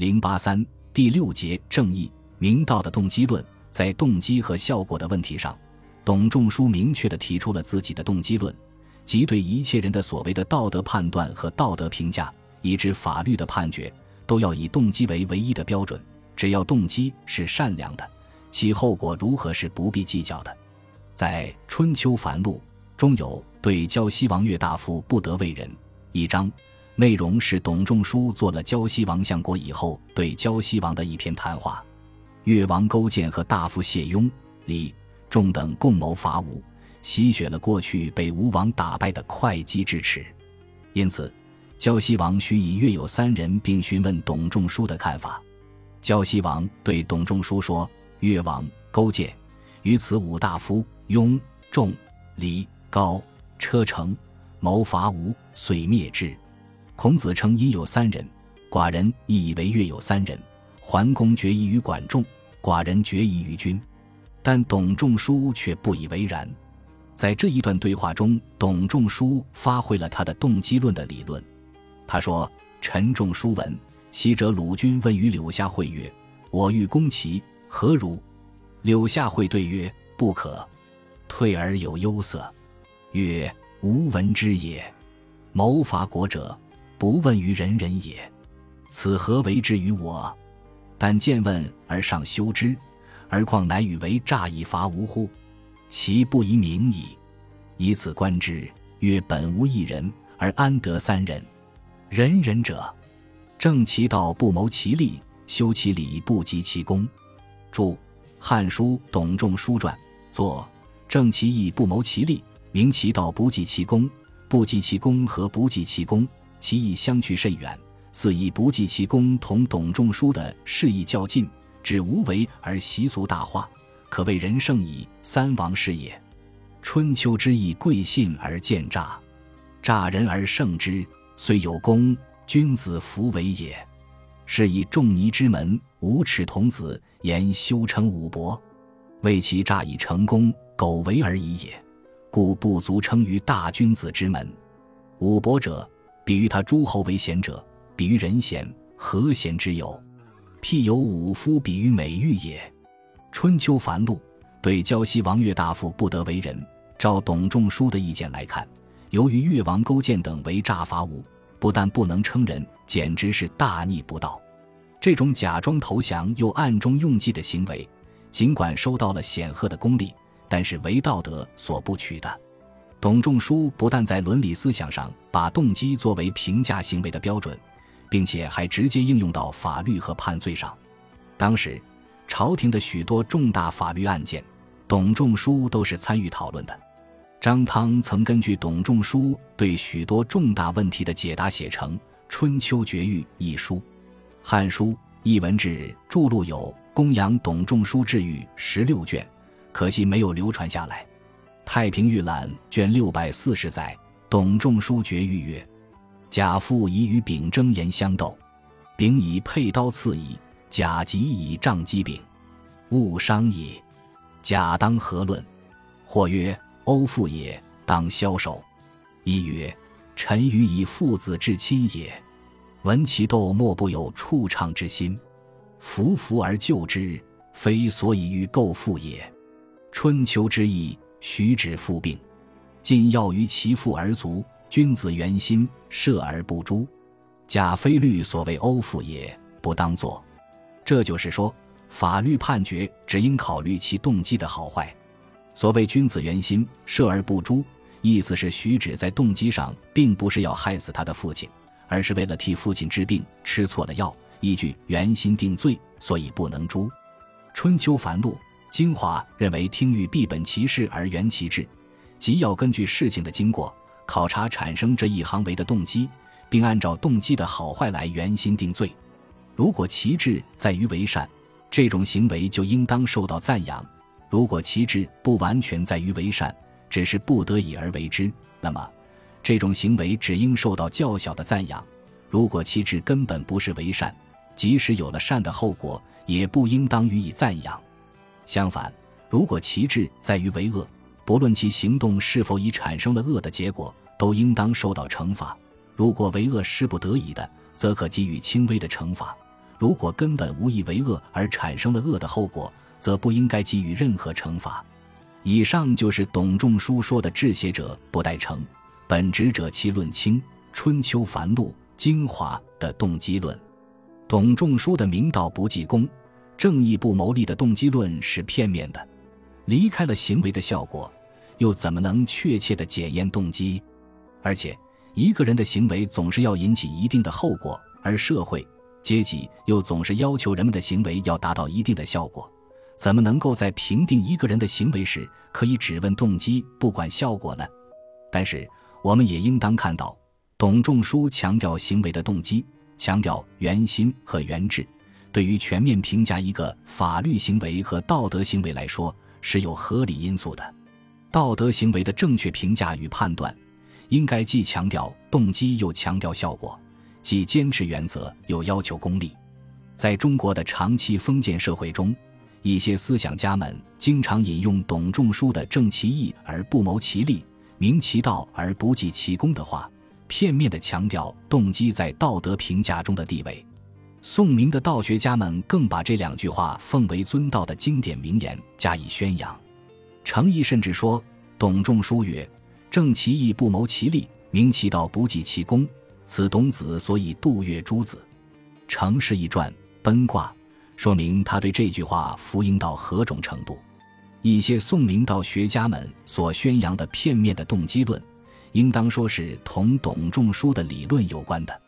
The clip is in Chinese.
零八三第六节正义明道的动机论，在动机和效果的问题上，董仲舒明确地提出了自己的动机论，即对一切人的所谓的道德判断和道德评价，以致法律的判决，都要以动机为唯一的标准。只要动机是善良的，其后果如何是不必计较的。在《春秋繁露》中有对胶西王岳大夫不得为人一章，内容是董仲舒做了胶西王相国以后对胶西王的一篇谈话。越王勾践和大夫谢雍、李仲等共谋伐吴，吸血了过去被吴王打败的会稽之耻。因此，胶西王须以越有三人，并询问董仲舒的看法。胶西王对董仲舒说：“越王勾践于此五大夫。”雍、仲、李、高、车成谋伐吴，遂灭之。孔子称因有三人，寡人亦以为越有三人。桓公决疑于管仲，寡人决疑于君。但董仲舒却不以为然。在这一段对话中，董仲舒发挥了他的动机论的理论。他说：“陈仲舒闻，昔者鲁君问于柳下惠曰：‘我欲攻齐，何如？’柳下惠对曰：‘不可。’”退而有忧色，曰：“吾闻之也。谋伐国者，不问于人人也。此何为之于我？但见问而上修之，而况乃与为诈以伐吴乎？其不宜明矣。以此观之，曰：本无一人，而安得三人？人人者，正其道不谋其利，修其理不及其功。注《汉书·董仲舒传》作。正其义不谋其利，明其道不计其功。不计其功和不计其功，其义相去甚远。似以不计其功同董仲舒的示意较劲，指无为而习俗大化，可谓人圣矣。三王是也。春秋之义，贵信而见诈，诈人而胜之，虽有功，君子弗为也。是以仲尼之门，无耻童子言修成武伯，为其诈以成功。苟为而已也，故不足称于大君子之门。武伯者，比喻他诸侯为贤者，比喻人贤，何贤之有？譬有武夫比喻美玉也。春秋繁露对胶西王越大夫不得为人，照董仲舒的意见来看，由于越王勾践等为诈伐吴，不但不能称人，简直是大逆不道。这种假装投降又暗中用计的行为，尽管收到了显赫的功利。但是为道德所不取的，董仲舒不但在伦理思想上把动机作为评价行为的标准，并且还直接应用到法律和判罪上。当时，朝廷的许多重大法律案件，董仲舒都是参与讨论的。张汤曾根据董仲舒对许多重大问题的解答，写成《春秋绝狱》一书，《汉书·艺文志》著录有《公羊董仲舒治狱》十六卷。可惜没有流传下来，《太平御览》卷六百四十载，董仲舒绝狱曰：“贾父已与丙争言相斗，丙以佩刀刺矣，甲即以杖击丙，误伤也。甲当何论？或曰：欧父也，当枭首。一曰：臣愚以父子至亲也。闻其斗，莫不有怵怅之心，夫服而救之，非所以欲构父也。”春秋之义，徐止父病，尽要于其父而足。君子原心，射而不诛。贾非律所谓欧父也，不当作。这就是说，法律判决只应考虑其动机的好坏。所谓君子原心，射而不诛，意思是徐止在动机上并不是要害死他的父亲，而是为了替父亲治病，吃错了药，依据原心定罪，所以不能诛。春秋繁露。精华认为，听欲必本其事而原其志，即要根据事情的经过，考察产生这一行为的动机，并按照动机的好坏来原心定罪。如果其志在于为善，这种行为就应当受到赞扬；如果其志不完全在于为善，只是不得已而为之，那么这种行为只应受到较小的赞扬。如果其志根本不是为善，即使有了善的后果，也不应当予以赞扬。相反，如果其志在于为恶，不论其行动是否已产生了恶的结果，都应当受到惩罚。如果为恶是不得已的，则可给予轻微的惩罚；如果根本无意为恶而产生了恶的后果，则不应该给予任何惩罚。以上就是董仲舒说的“治邪者不待成，本职者其论清”《春秋繁露》精华的动机论。董仲舒的“明道不计功，正义不谋利”的动机论是片面的，离开了行为的效果，又怎么能确切的检验动机？而且，一个人的行为总是要引起一定的后果，而社会阶级又总是要求人们的行为要达到一定的效果。怎么能够在评定一个人的行为时，可以只问动机，不管效果呢？但是，我们也应当看到，董仲舒强调行为的动机，强调原心和原质，对于全面评价一个法律行为和道德行为来说，是有合理因素的。道德行为的正确评价与判断，应该既强调动机，又强调效果；既坚持原则，又要求功利。在中国的长期封建社会中，一些思想家们经常引用董仲舒的“正其义而不谋其利，明其道而不计其功”的话，片面地强调动机在道德评价中的地位。宋明的道学家们更把这两句话奉为尊道的经典名言加以宣扬。程颐甚至说：“董仲舒曰：‘正其义不谋其利，明其道不计其功，此董子所以度越诸子。’”《程氏一传》奔卦。说明他对这句话服膺到何种程度？一些宋明道学家们所宣扬的片面的动机论，应当说是同董仲舒的理论有关的。